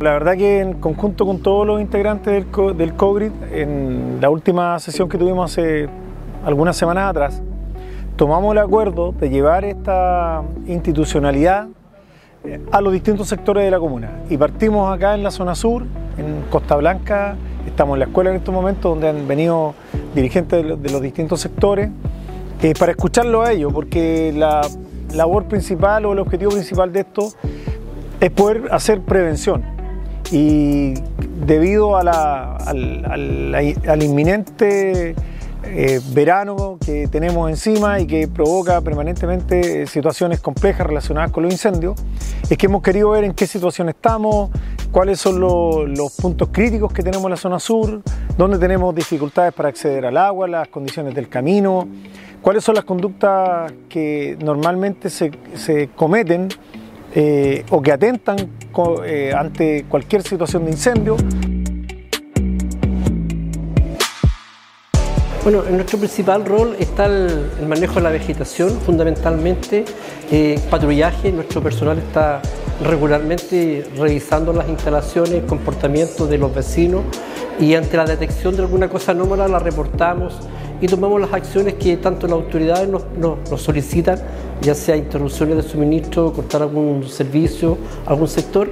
La verdad que en conjunto con todos los integrantes del, del COGRID, en la última sesión que tuvimos hace algunas semanas atrás, tomamos el acuerdo de llevar esta institucionalidad eh, a los distintos sectores de la comuna. Y partimos acá en la zona sur, en Costa Blanca, estamos en la escuela en estos momentos donde han venido dirigentes de los distintos sectores, eh, para escucharlo a ellos, porque la labor principal o el objetivo principal de esto es poder hacer prevención. Y debido al, inminente eh, verano que tenemos encima y que provoca permanentemente situaciones complejas relacionadas con los incendios, es que hemos querido ver en qué situación estamos, cuáles son los puntos críticos que tenemos en la zona sur, dónde tenemos dificultades para acceder al agua, las condiciones del camino, cuáles son las conductas que normalmente se, se cometen eh, o que atentan eh, ante cualquier situación de incendio. Bueno, en nuestro principal rol está el, manejo de la vegetación, fundamentalmente eh, patrullaje. Nuestro personal está regularmente revisando las instalaciones, comportamiento de los vecinos y ante la detección de alguna cosa anómala la reportamos y tomamos las acciones que tanto las autoridades nos, solicitan, ya sea interrupciones de suministro, cortar algún servicio, algún sector,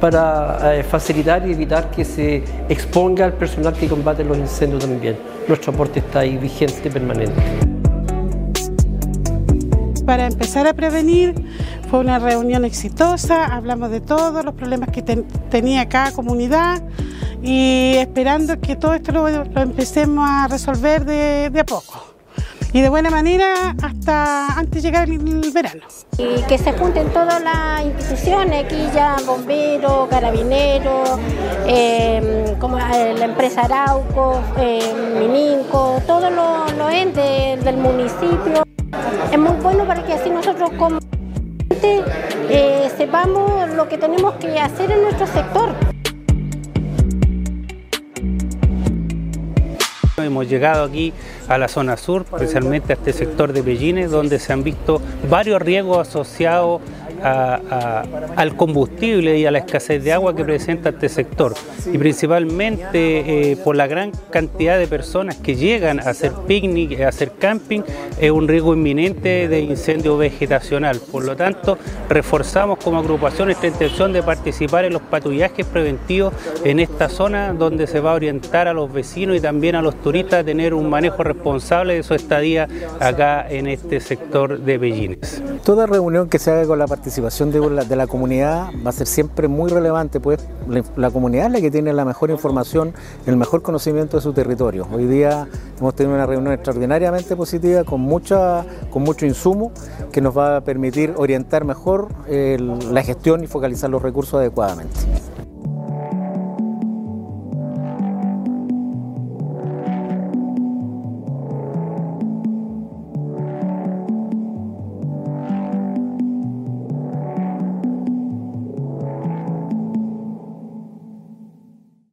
para eh, facilitar y evitar que se exponga al personal que combate los incendios también. Nuestro aporte está ahí vigente, permanente. Para empezar a prevenir, fue una reunión exitosa, hablamos de todos los problemas que tenía cada comunidad, y esperando que todo esto lo, empecemos a resolver de, a poco y de buena manera hasta antes de llegar el verano. Y que se junten todas las instituciones, aquí ya bomberos, carabineros, em, como la empresa Arauco, eh, Mininco, todos los, entes del municipio. Es muy bueno para que así nosotros como eh, sepamos lo que tenemos que hacer en nuestro sector. Hemos llegado aquí a la zona sur, especialmente a este sector de Pellines, donde se han visto varios riesgos asociados al combustible y a la escasez de agua que presenta este sector y principalmente eh, por la gran cantidad de personas que llegan a hacer picnic, a hacer camping, es un riesgo inminente de incendio vegetacional. Por lo tanto, reforzamos como agrupación esta intención de participar en los patrullajes preventivos en esta zona donde se va a orientar a los vecinos y también a los turistas a tener un manejo responsable de su estadía acá en este sector de Bellines. Toda reunión que se haga con la participación participación de la, comunidad va a ser siempre muy relevante, pues la, comunidad es la que tiene la mejor información, el mejor conocimiento de su territorio. Hoy día hemos tenido una reunión extraordinariamente positiva con, mucha, con mucho insumo que nos va a permitir orientar mejor la gestión y focalizar los recursos adecuadamente.